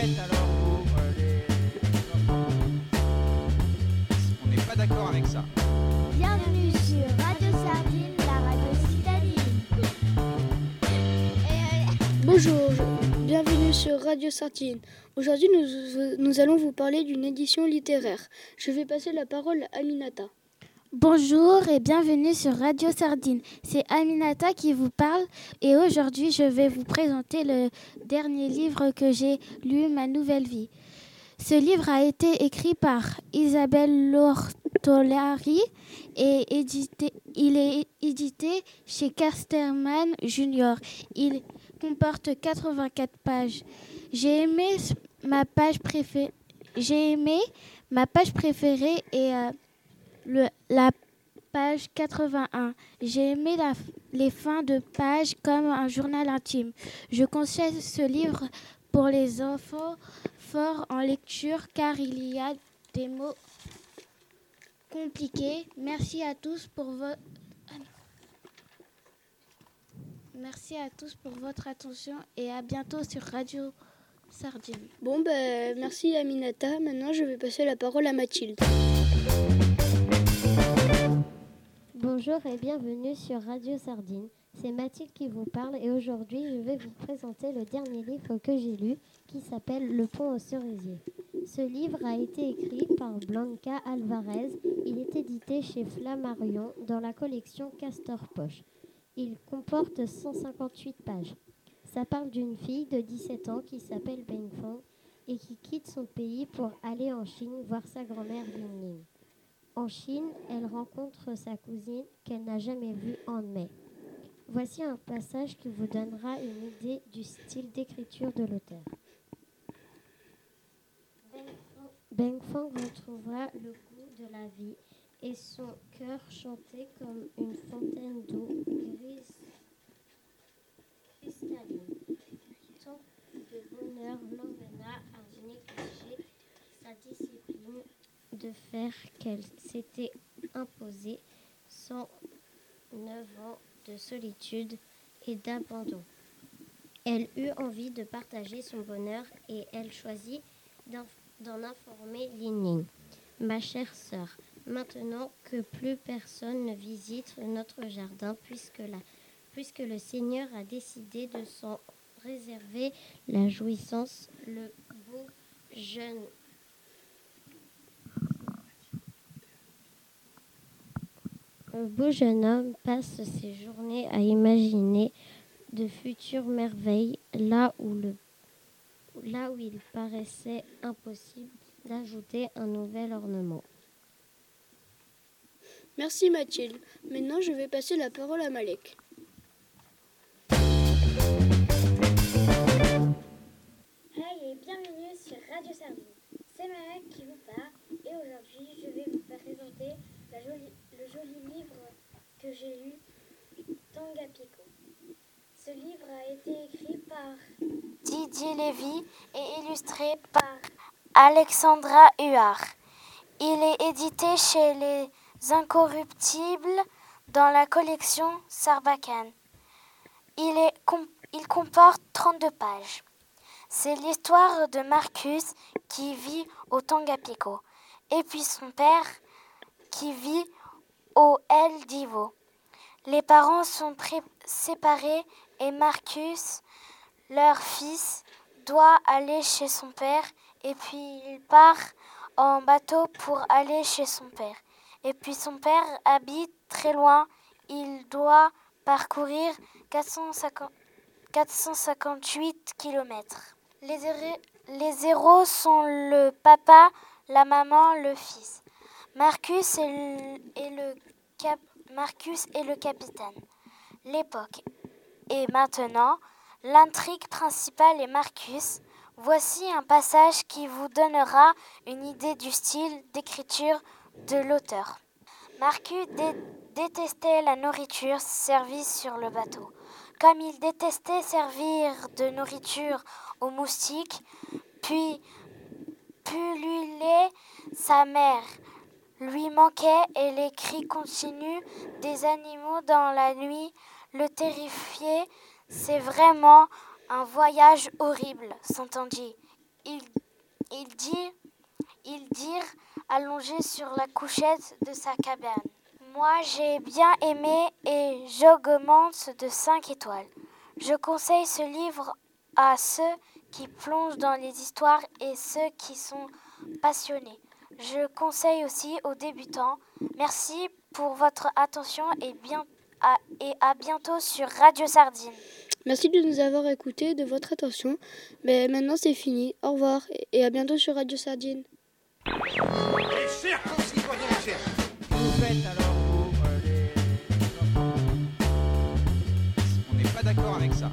faites alors, vous, euh, les On n'est pas d'accord avec ça. Bienvenue sur Radio Sardine, la radio citadine. Bonjour, bienvenue sur Radio Sardine. Aujourd'hui, nous, nous allons vous parler d'une édition littéraire. Je vais passer la parole à Aminata. Bonjour et bienvenue sur Radio Sardine. C'est Aminata qui vous parle et aujourd'hui je vais vous présenter le dernier livre que j'ai lu, Ma nouvelle vie. Ce livre a été écrit par Isabelle Lortolari et il est édité chez Casterman Junior. Il comporte 84 pages. J'ai aimé ma page préférée. J'ai aimé ma page préférée et euh, le, la page 81. J'ai aimé les fins de page comme un journal intime. Je conseille ce livre pour les enfants forts en lecture car il y a des mots compliqués. Merci à tous pour votre Merci à tous pour votre attention et à bientôt sur Radio Sardine. Bon, ben, merci Aminata. Maintenant, je vais passer la parole à Mathilde. Bonjour et bienvenue sur Radio Sardine. C'est Mathilde qui vous parle et aujourd'hui je vais vous présenter le dernier livre que j'ai lu qui s'appelle Le pont aux cerisiers. Ce livre a été écrit par Blanca Alvarez. Il est édité chez Flammarion dans la collection Castor Poche. Il comporte 158 pages. Ça parle d'une fille de 17 ans qui s'appelle Beng Fong et qui quitte son pays pour aller en Chine voir sa grand-mère Lin. En Chine, elle rencontre sa cousine qu'elle n'a jamais vue en mai. Voici un passage qui vous donnera une idée du style d'écriture de l'auteur. Beng Fang retrouvera le goût de la vie et son cœur chantait comme une fontaine d'eau grise cristalline. Tant de bonheur l'emmena à négliger sa discipline de qu'elle s'était imposée 109 ans de solitude et d'abandon. Elle eut envie de partager son bonheur et elle choisit d'en informer Lin Ma chère sœur, maintenant que plus personne ne visite notre jardin puisque, puisque le Seigneur a décidé de s'en réserver la jouissance, le beau jeune Un beau jeune homme passe ses journées à imaginer de futures merveilles là où, le, là où il paraissait impossible d'ajouter un nouvel ornement. Merci Mathilde. Maintenant, je vais passer la parole à Malek. Hey et bienvenue sur Radio Sardine. C'est Malek qui vous parle et aujourd'hui je vais vous présenter la jolie- le joli livre que j'ai lu, Tanga Pico. Ce livre a été écrit par Didier Lévy et illustré par Alexandra Huard. Il est édité chez Les Incorruptibles dans la collection Sarbacane. Il, est il comporte 32 pages. C'est l'histoire de Marcus qui vit au Tangapico et puis son père qui vit au El Divo. Les parents sont séparés et Marcus, leur fils, doit aller chez son père et puis il part en bateau pour aller chez son père. Et puis son père habite très loin. Il doit parcourir 450 458 km. Les, les héros sont le papa, la maman, le fils. Marcus est le, capitaine. L'époque. Et maintenant, l'intrigue principale est Marcus. Voici un passage qui vous donnera une idée du style d'écriture de l'auteur. Marcus dé- détestait la nourriture servie sur le bateau. Comme il détestait servir de nourriture aux moustiques, puis pulluler sa mère lui manquait et les cris continus des animaux dans la nuit le terrifiaient. C'est vraiment un voyage horrible, s'entendit. ils, ils, dirent, ils dirent allongés sur la couchette de sa cabane. Moi, j'ai bien aimé et j'augmente de 5 étoiles. Je conseille ce livre à ceux qui plongent dans les histoires et ceux qui sont passionnés. Je conseille aussi aux débutants. Merci pour votre attention et, bien, à, et à bientôt sur Radio Sardine. Merci de nous avoir écoutés, de votre attention. Mais maintenant c'est fini. Au revoir et à bientôt sur Radio Sardine. Les chers concitoyens chers, vous faites alors vous, euh, les enfants On n'est pas d'accord avec ça.